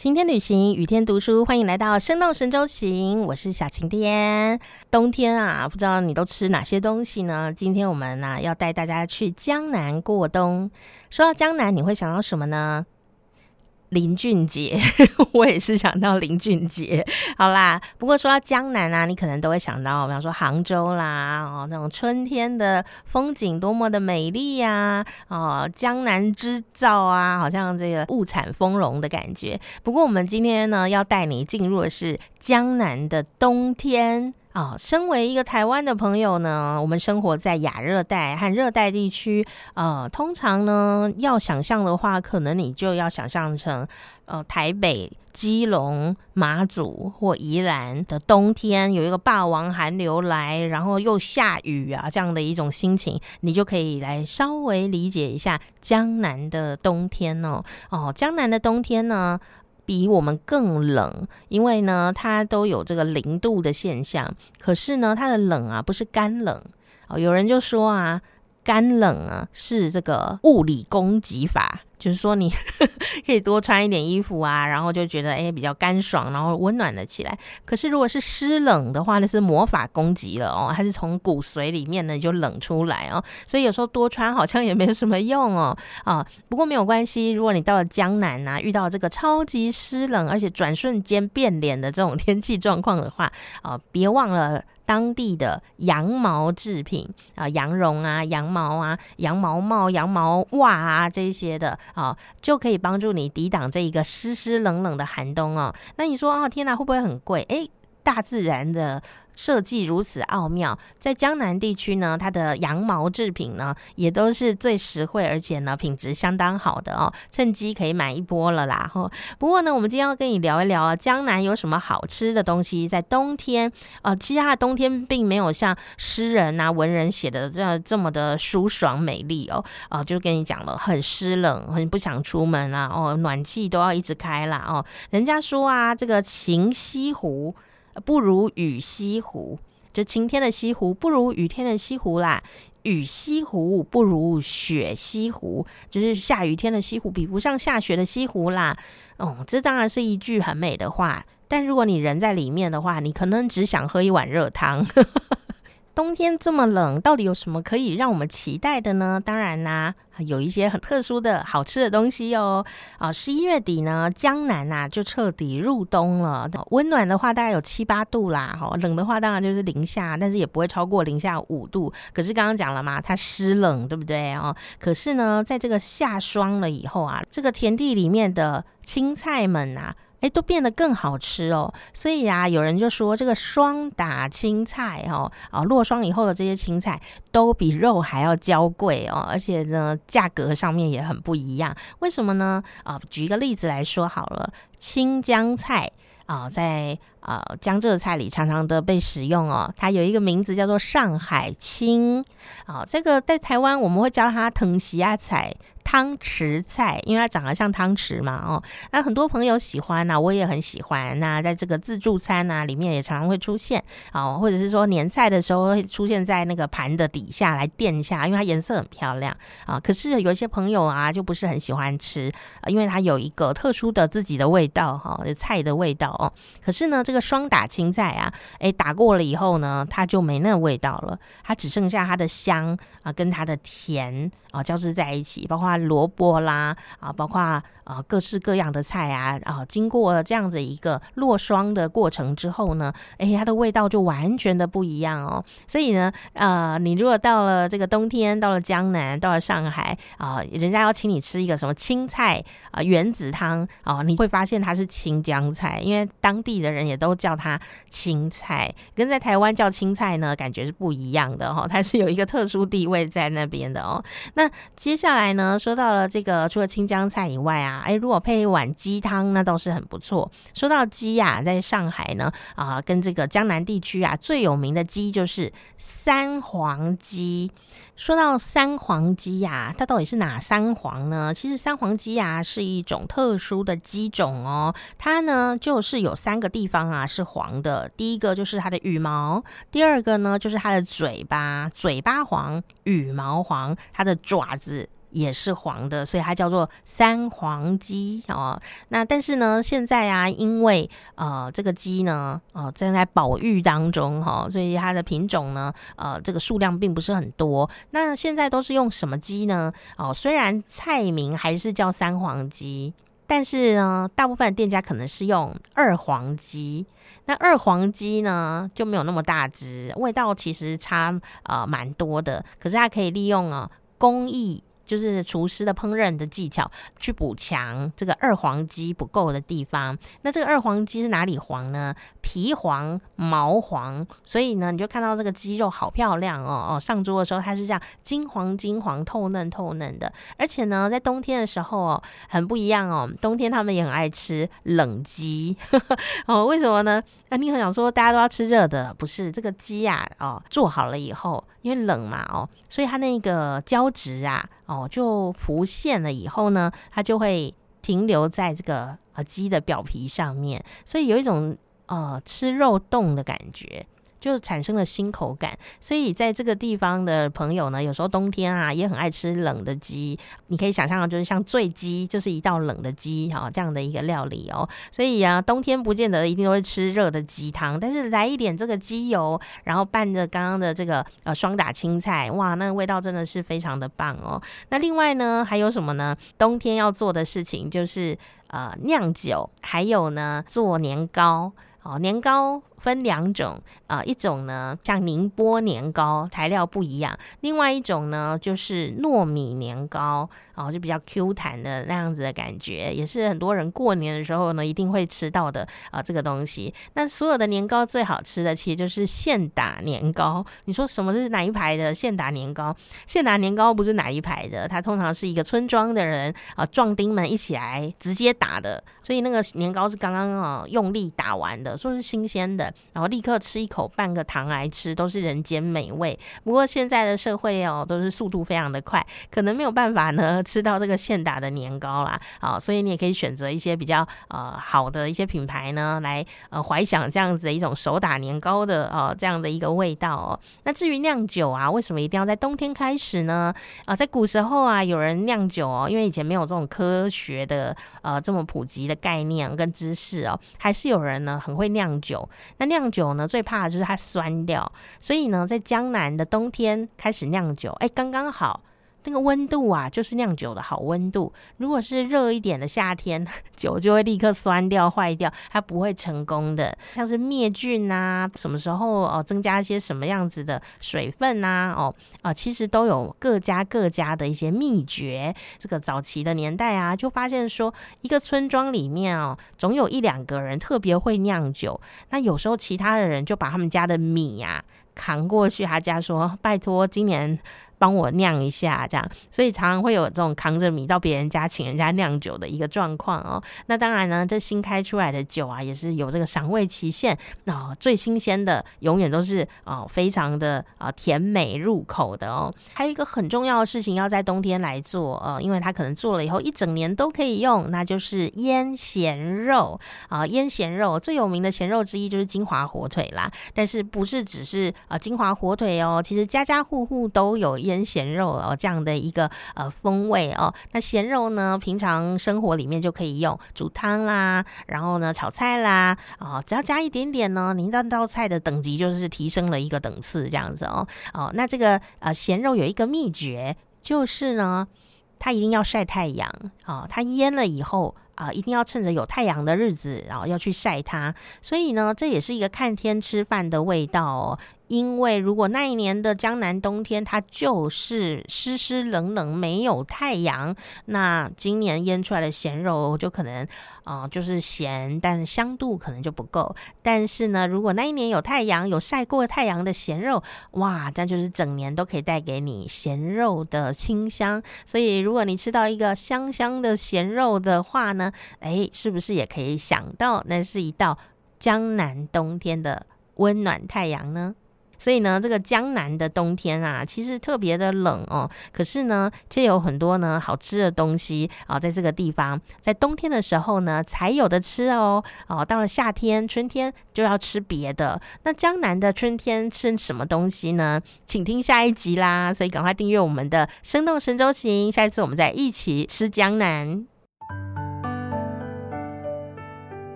晴天旅行，雨天读书，欢迎来到生动神州行，我是小晴天。冬天啊，不知道你都吃哪些东西呢？今天我们呢要带大家去江南过冬。说到江南，你会想到什么呢？林俊杰，我也是想到林俊杰。好啦，不过说到江南啊，你可能都会想到，比方说杭州啦，哦，那种春天的风景多么的美丽呀，哦，江南织造啊，好像这个物产丰隆的感觉。不过我们今天呢，要带你进入的是江南的冬天。啊，身为一个台湾的朋友呢，我们生活在亚热带和热带地区。呃，通常呢，要想象的话，可能你就要想象成，呃，台北、基隆、马祖或宜兰的冬天，有一个霸王寒流来，然后又下雨啊，这样的一种心情，你就可以来稍微理解一下江南的冬天哦。哦，江南的冬天呢？比我们更冷，因为呢，它都有这个零度的现象。可是呢，它的冷啊，不是干冷哦。有人就说啊。干冷啊，是这个物理攻击法，就是说你 可以多穿一点衣服啊，然后就觉得哎比较干爽，然后温暖了起来。可是如果是湿冷的话，那是魔法攻击了哦，它是从骨髓里面呢就冷出来哦，所以有时候多穿好像也没有什么用哦啊。不过没有关系，如果你到了江南啊，遇到这个超级湿冷而且转瞬间变脸的这种天气状况的话啊，别忘了。当地的羊毛制品啊，羊绒啊，羊毛啊，羊毛帽、羊毛袜啊，这些的啊，就可以帮助你抵挡这一个湿湿冷冷的寒冬哦。那你说啊，天哪，会不会很贵？哎，大自然的。设计如此奥妙，在江南地区呢，它的羊毛制品呢也都是最实惠，而且呢品质相当好的哦，趁机可以买一波了啦。哈，不过呢，我们今天要跟你聊一聊啊，江南有什么好吃的东西？在冬天啊，其实它的冬天并没有像诗人啊、文人写的这样这么的舒爽美丽哦。啊，就跟你讲了，很湿冷，很不想出门啊。哦，暖气都要一直开啦。哦。人家说啊，这个晴西湖。不如雨西湖，就晴天的西湖不如雨天的西湖啦。雨西湖不如雪西湖，就是下雨天的西湖比不上下雪的西湖啦。哦，这当然是一句很美的话，但如果你人在里面的话，你可能只想喝一碗热汤。冬天这么冷，到底有什么可以让我们期待的呢？当然啦，有一些很特殊的好吃的东西哦。啊，十一月底呢，江南呐就彻底入冬了。温暖的话大概有七八度啦，哈，冷的话当然就是零下，但是也不会超过零下五度。可是刚刚讲了嘛，它湿冷，对不对哦？可是呢，在这个下霜了以后啊，这个田地里面的青菜们啊。哎，都变得更好吃哦，所以啊，有人就说这个霜打青菜哦，啊，落霜以后的这些青菜都比肉还要娇贵哦，而且呢，价格上面也很不一样。为什么呢？啊，举一个例子来说好了，青江菜啊，在啊江浙菜里常常的被使用哦，它有一个名字叫做上海青啊，这个在台湾我们会叫它藤席亚菜。汤匙菜，因为它长得像汤匙嘛，哦，那很多朋友喜欢呐，我也很喜欢。那在这个自助餐呐里面也常常会出现啊，或者是说年菜的时候会出现在那个盘的底下来垫一下，因为它颜色很漂亮啊。可是有一些朋友啊就不是很喜欢吃，因为它有一个特殊的自己的味道哈，菜的味道哦。可是呢，这个双打青菜啊，哎打过了以后呢，它就没那味道了，它只剩下它的香啊跟它的甜啊交织在一起，包括。萝卜啦，啊，包括啊各式各样的菜啊，啊，经过这样子一个落霜的过程之后呢，哎，它的味道就完全的不一样哦。所以呢，呃，你如果到了这个冬天，到了江南，到了上海啊，人家要请你吃一个什么青菜啊原子汤啊，你会发现它是青江菜，因为当地的人也都叫它青菜，跟在台湾叫青菜呢，感觉是不一样的哈，它是有一个特殊地位在那边的哦。那接下来呢？说到了这个，除了青江菜以外啊，哎，如果配一碗鸡汤，那倒是很不错。说到鸡呀，在上海呢，啊，跟这个江南地区啊，最有名的鸡就是三黄鸡。说到三黄鸡呀，它到底是哪三黄呢？其实三黄鸡呀是一种特殊的鸡种哦，它呢就是有三个地方啊是黄的。第一个就是它的羽毛，第二个呢就是它的嘴巴，嘴巴黄，羽毛黄，它的爪子。也是黄的，所以它叫做三黄鸡哦。那但是呢，现在啊，因为呃这个鸡呢，呃正在保育当中哈，所以它的品种呢，呃这个数量并不是很多。那现在都是用什么鸡呢？哦，虽然菜名还是叫三黄鸡，但是呢，大部分店家可能是用二黄鸡。那二黄鸡呢就没有那么大只，味道其实差呃蛮多的，可是它可以利用啊工艺。就是厨师的烹饪的技巧去补强这个二黄鸡不够的地方。那这个二黄鸡是哪里黄呢？皮黄、毛黄，所以呢，你就看到这个鸡肉好漂亮哦哦。上桌的时候它是这样金黄金黄、透嫩透嫩的。而且呢，在冬天的时候哦，很不一样哦。冬天他们也很爱吃冷鸡 哦。为什么呢？那你很想说大家都要吃热的？不是这个鸡呀哦，做好了以后。因为冷嘛，哦，所以它那个胶质啊，哦，就浮现了以后呢，它就会停留在这个呃鸡的表皮上面，所以有一种呃吃肉冻的感觉。就产生了新口感，所以在这个地方的朋友呢，有时候冬天啊也很爱吃冷的鸡。你可以想象，就是像醉鸡，就是一道冷的鸡哈这样的一个料理哦。所以啊，冬天不见得一定都会吃热的鸡汤，但是来一点这个鸡油，然后拌着刚刚的这个呃双打青菜，哇，那味道真的是非常的棒哦。那另外呢，还有什么呢？冬天要做的事情就是呃酿酒，还有呢做年糕。哦，年糕。分两种啊，一种呢像宁波年糕，材料不一样；另外一种呢就是糯米年糕，哦，就比较 Q 弹的那样子的感觉，也是很多人过年的时候呢一定会吃到的啊这个东西。那所有的年糕最好吃的其实就是现打年糕。你说什么是哪一排的现打年糕？现打年糕不是哪一排的，它通常是一个村庄的人啊壮丁们一起来直接打的，所以那个年糕是刚刚啊用力打完的，说是新鲜的。然后立刻吃一口半个糖来吃，都是人间美味。不过现在的社会哦，都是速度非常的快，可能没有办法呢吃到这个现打的年糕啦。啊，所以你也可以选择一些比较呃好的一些品牌呢，来呃怀想这样子的一种手打年糕的哦这样的一个味道哦。那至于酿酒啊，为什么一定要在冬天开始呢？啊，在古时候啊，有人酿酒哦，因为以前没有这种科学的呃这么普及的概念跟知识哦，还是有人呢很会酿酒。那酿酒呢，最怕的就是它酸掉，所以呢，在江南的冬天开始酿酒，哎，刚刚好。那个温度啊，就是酿酒的好温度。如果是热一点的夏天，酒就会立刻酸掉、坏掉，它不会成功的。像是灭菌啊，什么时候哦，增加一些什么样子的水分呐？哦啊，其实都有各家各家的一些秘诀。这个早期的年代啊，就发现说，一个村庄里面哦，总有一两个人特别会酿酒。那有时候其他的人就把他们家的米呀扛过去他家，说：“拜托，今年。”帮我酿一下，这样，所以常常会有这种扛着米到别人家请人家酿酒的一个状况哦。那当然呢，这新开出来的酒啊，也是有这个赏味期限哦。最新鲜的永远都是哦，非常的啊甜美入口的哦。还有一个很重要的事情要在冬天来做哦，因为它可能做了以后一整年都可以用，那就是腌咸肉啊。腌咸肉最有名的咸肉之一就是金华火腿啦，但是不是只是啊金华火腿哦，其实家家户户都有。腌咸肉哦，这样的一个呃风味哦。那咸肉呢，平常生活里面就可以用煮汤啦，然后呢炒菜啦，哦，只要加一点点呢，您那道菜的等级就是提升了一个等次这样子哦。哦，那这个呃咸肉有一个秘诀，就是呢，它一定要晒太阳啊。它腌了以后啊，一定要趁着有太阳的日子，然后要去晒它。所以呢，这也是一个看天吃饭的味道哦。因为如果那一年的江南冬天它就是湿湿冷冷没有太阳，那今年腌出来的咸肉就可能啊就是咸，但是香度可能就不够。但是呢，如果那一年有太阳，有晒过太阳的咸肉，哇，那就是整年都可以带给你咸肉的清香。所以如果你吃到一个香香的咸肉的话呢，哎，是不是也可以想到那是一道江南冬天的温暖太阳呢？所以呢，这个江南的冬天啊，其实特别的冷哦。可是呢，却有很多呢好吃的东西啊，在这个地方，在冬天的时候呢才有的吃哦。哦，到了夏天、春天就要吃别的。那江南的春天吃什么东西呢？请听下一集啦。所以赶快订阅我们的《生动神州行》，下一次我们再一起吃江南。